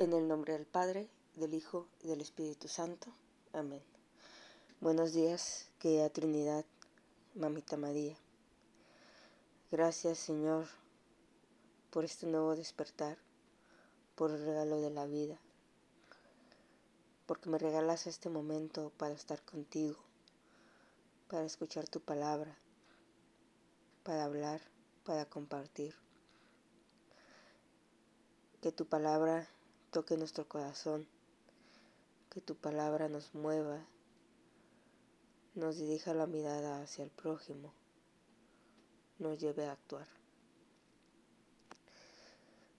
En el nombre del Padre, del Hijo y del Espíritu Santo. Amén. Buenos días, querida Trinidad, Mamita María. Gracias, Señor, por este nuevo despertar, por el regalo de la vida, porque me regalas este momento para estar contigo, para escuchar tu palabra, para hablar, para compartir. Que tu palabra toque nuestro corazón, que tu palabra nos mueva, nos dirija la mirada hacia el prójimo, nos lleve a actuar.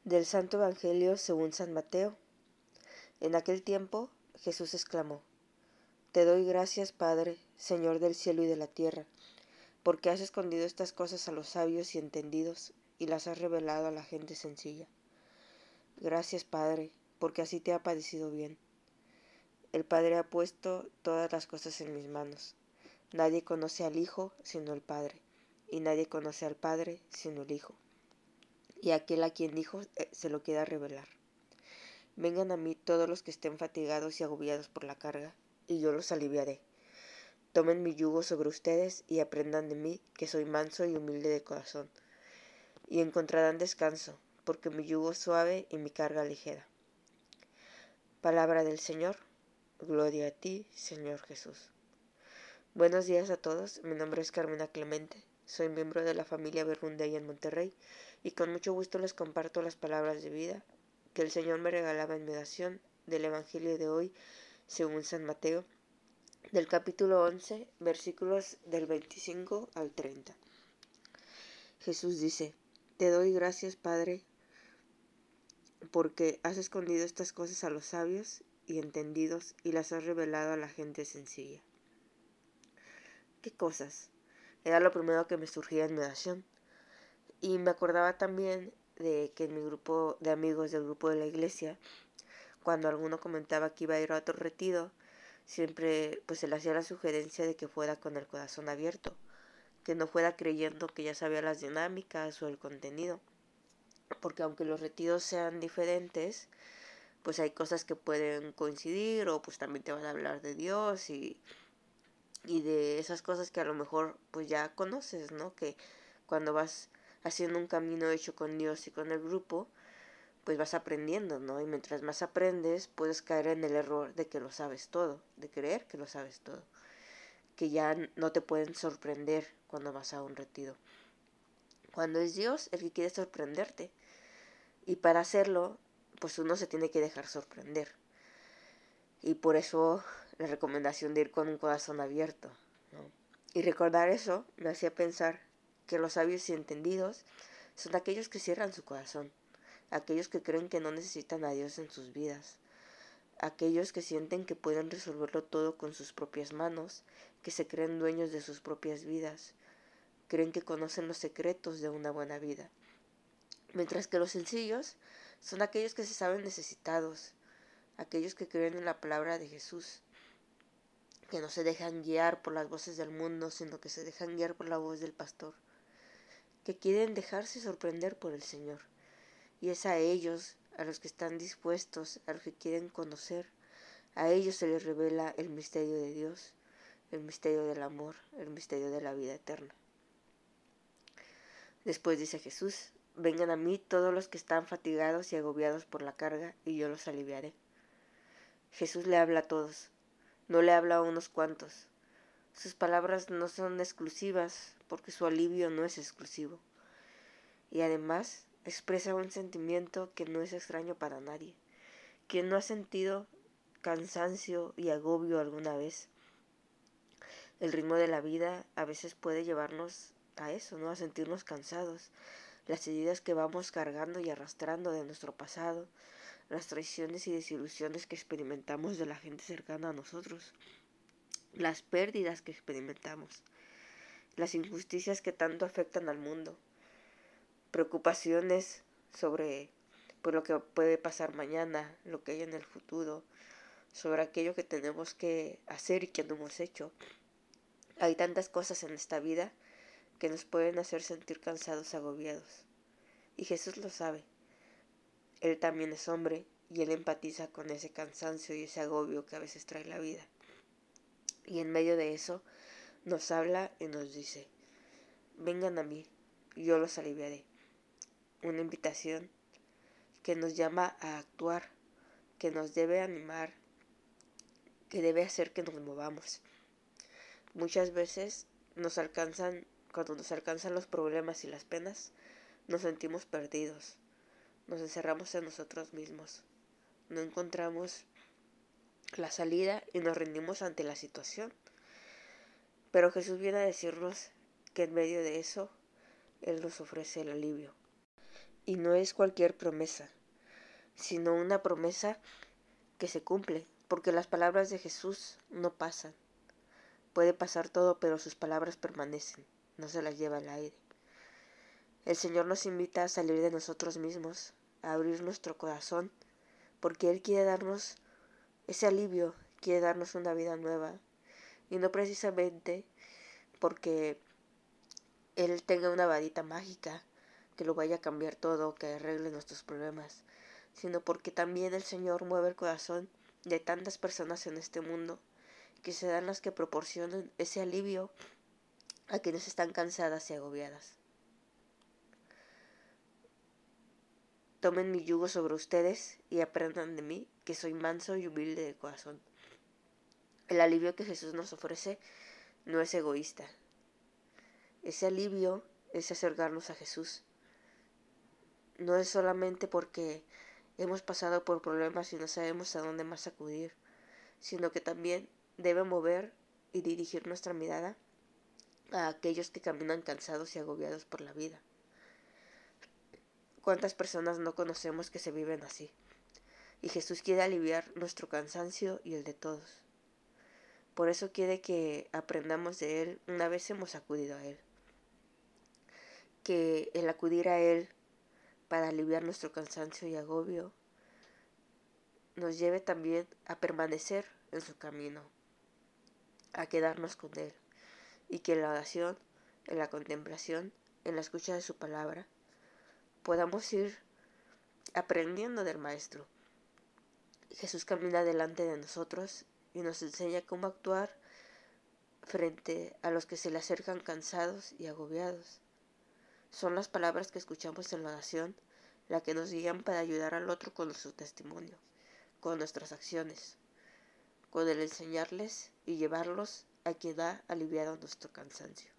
Del Santo Evangelio según San Mateo. En aquel tiempo Jesús exclamó, Te doy gracias, Padre, Señor del cielo y de la tierra, porque has escondido estas cosas a los sabios y entendidos y las has revelado a la gente sencilla. Gracias, Padre, porque así te ha parecido bien. El Padre ha puesto todas las cosas en mis manos. Nadie conoce al Hijo sino el Padre, y nadie conoce al Padre sino el Hijo, y aquel a quien dijo eh, se lo quiera revelar. Vengan a mí todos los que estén fatigados y agobiados por la carga, y yo los aliviaré. Tomen mi yugo sobre ustedes y aprendan de mí, que soy manso y humilde de corazón, y encontrarán descanso, porque mi yugo es suave y mi carga ligera. Palabra del Señor. Gloria a ti, Señor Jesús. Buenos días a todos. Mi nombre es Carmina Clemente. Soy miembro de la familia Berrundey en Monterrey y con mucho gusto les comparto las palabras de vida que el Señor me regalaba en mi oración del Evangelio de hoy según San Mateo, del capítulo 11, versículos del 25 al 30. Jesús dice, Te doy gracias, Padre, porque has escondido estas cosas a los sabios y entendidos y las has revelado a la gente sencilla. ¿Qué cosas? Era lo primero que me surgía en mi oración. Y me acordaba también de que en mi grupo de amigos del grupo de la iglesia, cuando alguno comentaba que iba a ir a otro retiro, siempre pues se le hacía la sugerencia de que fuera con el corazón abierto, que no fuera creyendo que ya sabía las dinámicas o el contenido, porque aunque los retiros sean diferentes, pues hay cosas que pueden coincidir o pues también te van a hablar de Dios y, y de esas cosas que a lo mejor pues ya conoces, ¿no? Que cuando vas haciendo un camino hecho con Dios y con el grupo, pues vas aprendiendo, ¿no? Y mientras más aprendes, puedes caer en el error de que lo sabes todo, de creer que lo sabes todo, que ya no te pueden sorprender cuando vas a un retiro. Cuando es Dios el que quiere sorprenderte. Y para hacerlo, pues uno se tiene que dejar sorprender. Y por eso la recomendación de ir con un corazón abierto. Y recordar eso me hacía pensar que los sabios y entendidos son aquellos que cierran su corazón, aquellos que creen que no necesitan a Dios en sus vidas, aquellos que sienten que pueden resolverlo todo con sus propias manos, que se creen dueños de sus propias vidas, creen que conocen los secretos de una buena vida. Mientras que los sencillos son aquellos que se saben necesitados, aquellos que creen en la palabra de Jesús, que no se dejan guiar por las voces del mundo, sino que se dejan guiar por la voz del pastor, que quieren dejarse sorprender por el Señor. Y es a ellos, a los que están dispuestos, a los que quieren conocer, a ellos se les revela el misterio de Dios, el misterio del amor, el misterio de la vida eterna. Después dice Jesús, vengan a mí todos los que están fatigados y agobiados por la carga, y yo los aliviaré. Jesús le habla a todos, no le habla a unos cuantos. Sus palabras no son exclusivas, porque su alivio no es exclusivo. Y además expresa un sentimiento que no es extraño para nadie. Quien no ha sentido cansancio y agobio alguna vez, el ritmo de la vida a veces puede llevarnos a eso, ¿no? A sentirnos cansados. Las heridas que vamos cargando y arrastrando de nuestro pasado, las traiciones y desilusiones que experimentamos de la gente cercana a nosotros, las pérdidas que experimentamos, las injusticias que tanto afectan al mundo, preocupaciones sobre por lo que puede pasar mañana, lo que hay en el futuro, sobre aquello que tenemos que hacer y que no hemos hecho. Hay tantas cosas en esta vida que nos pueden hacer sentir cansados, agobiados. Y Jesús lo sabe. Él también es hombre y Él empatiza con ese cansancio y ese agobio que a veces trae la vida. Y en medio de eso nos habla y nos dice, vengan a mí, yo los aliviaré. Una invitación que nos llama a actuar, que nos debe animar, que debe hacer que nos movamos. Muchas veces nos alcanzan, cuando nos alcanzan los problemas y las penas, nos sentimos perdidos, nos encerramos en nosotros mismos, no encontramos la salida y nos rendimos ante la situación. Pero Jesús viene a decirnos que en medio de eso Él nos ofrece el alivio. Y no es cualquier promesa, sino una promesa que se cumple, porque las palabras de Jesús no pasan. Puede pasar todo, pero sus palabras permanecen, no se las lleva el aire. El Señor nos invita a salir de nosotros mismos, a abrir nuestro corazón, porque Él quiere darnos ese alivio, quiere darnos una vida nueva, y no precisamente porque Él tenga una varita mágica que lo vaya a cambiar todo, que arregle nuestros problemas, sino porque también el Señor mueve el corazón de tantas personas en este mundo que serán las que proporcionen ese alivio a quienes están cansadas y agobiadas. Tomen mi yugo sobre ustedes y aprendan de mí, que soy manso y humilde de corazón. El alivio que Jesús nos ofrece no es egoísta. Ese alivio es acercarnos a Jesús. No es solamente porque hemos pasado por problemas y no sabemos a dónde más acudir, sino que también debe mover y dirigir nuestra mirada a aquellos que caminan cansados y agobiados por la vida. ¿Cuántas personas no conocemos que se viven así? Y Jesús quiere aliviar nuestro cansancio y el de todos. Por eso quiere que aprendamos de Él una vez hemos acudido a Él. Que el acudir a Él para aliviar nuestro cansancio y agobio, nos lleve también a permanecer en su camino, a quedarnos con Él, y que en la oración, en la contemplación, en la escucha de su palabra, podamos ir aprendiendo del Maestro. Jesús camina delante de nosotros y nos enseña cómo actuar frente a los que se le acercan cansados y agobiados. Son las palabras que escuchamos en la oración la que nos guían para ayudar al otro con nuestro testimonio, con nuestras acciones, con el enseñarles y llevarlos a quien aliviado nuestro cansancio.